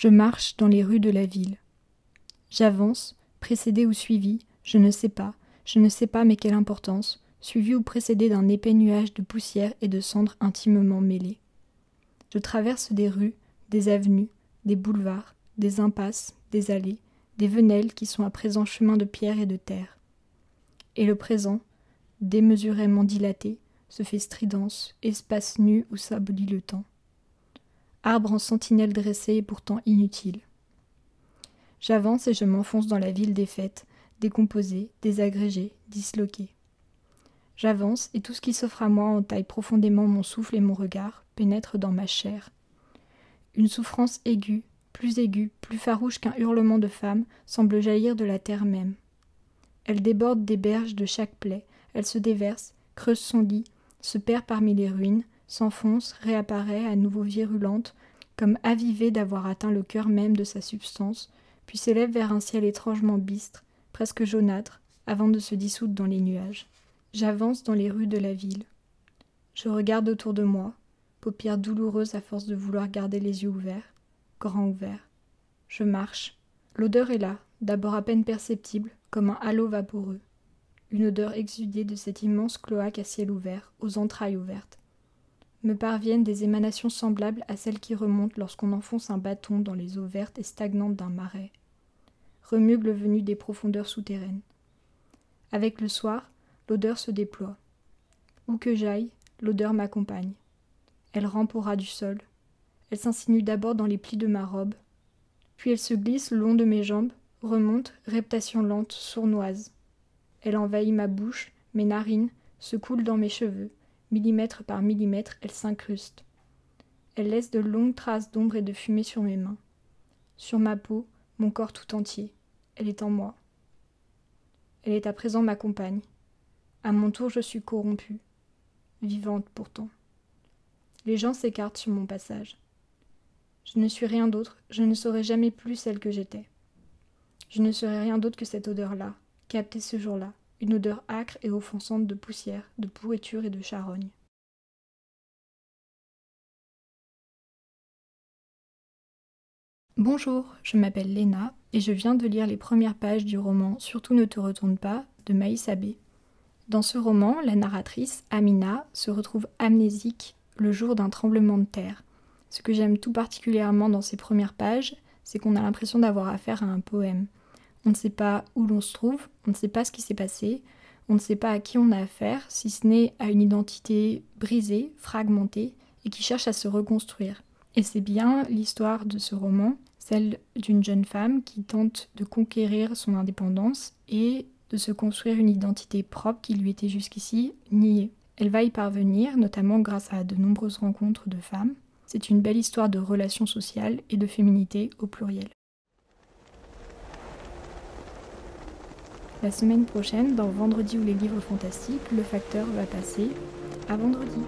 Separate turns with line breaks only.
Je marche dans les rues de la ville. J'avance, précédé ou suivi, je ne sais pas, je ne sais pas mais quelle importance, suivi ou précédé d'un épais nuage de poussière et de cendres intimement mêlées. Je traverse des rues, des avenues, des boulevards, des impasses, des allées, des venelles qui sont à présent chemins de pierre et de terre. Et le présent, démesurément dilaté, se fait stridence, espace nu où s'abolit le temps. Arbre en sentinelle dressé et pourtant inutile. J'avance et je m'enfonce dans la ville défaite, décomposée, désagrégée, disloquée. J'avance et tout ce qui s'offre à moi entaille profondément mon souffle et mon regard, pénètre dans ma chair. Une souffrance aiguë, plus aiguë, plus farouche qu'un hurlement de femme, semble jaillir de la terre même. Elle déborde des berges de chaque plaie, elle se déverse, creuse son lit, se perd parmi les ruines, s'enfonce, réapparaît à nouveau virulente, comme avivée d'avoir atteint le cœur même de sa substance, puis s'élève vers un ciel étrangement bistre, presque jaunâtre, avant de se dissoudre dans les nuages. J'avance dans les rues de la ville. Je regarde autour de moi, paupières douloureuses à force de vouloir garder les yeux ouverts, grands ouverts. Je marche. L'odeur est là, d'abord à peine perceptible, comme un halo vaporeux. Une odeur exudée de cet immense cloaque à ciel ouvert, aux entrailles ouvertes. Me parviennent des émanations semblables à celles qui remontent lorsqu'on enfonce un bâton dans les eaux vertes et stagnantes d'un marais remugle venu des profondeurs souterraines. Avec le soir, l'odeur se déploie. Où que j'aille, l'odeur m'accompagne. Elle rampe au ras du sol. Elle s'insinue d'abord dans les plis de ma robe, puis elle se glisse le long de mes jambes, remonte, reptation lente, sournoise. Elle envahit ma bouche, mes narines, se coule dans mes cheveux, millimètre par millimètre, elle s'incruste. Elle laisse de longues traces d'ombre et de fumée sur mes mains, sur ma peau, mon corps tout entier. Elle est en moi. Elle est à présent ma compagne. À mon tour, je suis corrompue, vivante pourtant. Les gens s'écartent sur mon passage. Je ne suis rien d'autre, je ne serai jamais plus celle que j'étais. Je ne serai rien d'autre que cette odeur-là, captée ce jour-là, une odeur âcre et offensante de poussière, de pourriture et de charogne. Bonjour, je m'appelle Léna et je viens de lire les premières pages du roman Surtout ne te retourne pas de Maïs Abbé. Dans ce roman, la narratrice, Amina, se retrouve amnésique le jour d'un tremblement de terre. Ce que j'aime tout particulièrement dans ces premières pages, c'est qu'on a l'impression d'avoir affaire à un poème. On ne sait pas où l'on se trouve, on ne sait pas ce qui s'est passé, on ne sait pas à qui on a affaire, si ce n'est à une identité brisée, fragmentée, et qui cherche à se reconstruire. Et c'est bien l'histoire de ce roman, celle d'une jeune femme qui tente de conquérir son indépendance et de se construire une identité propre qui lui était jusqu'ici niée. Elle va y parvenir, notamment grâce à de nombreuses rencontres de femmes. C'est une belle histoire de relations sociales et de féminité au pluriel. La semaine prochaine, dans Vendredi ou les livres fantastiques, le facteur va passer à vendredi.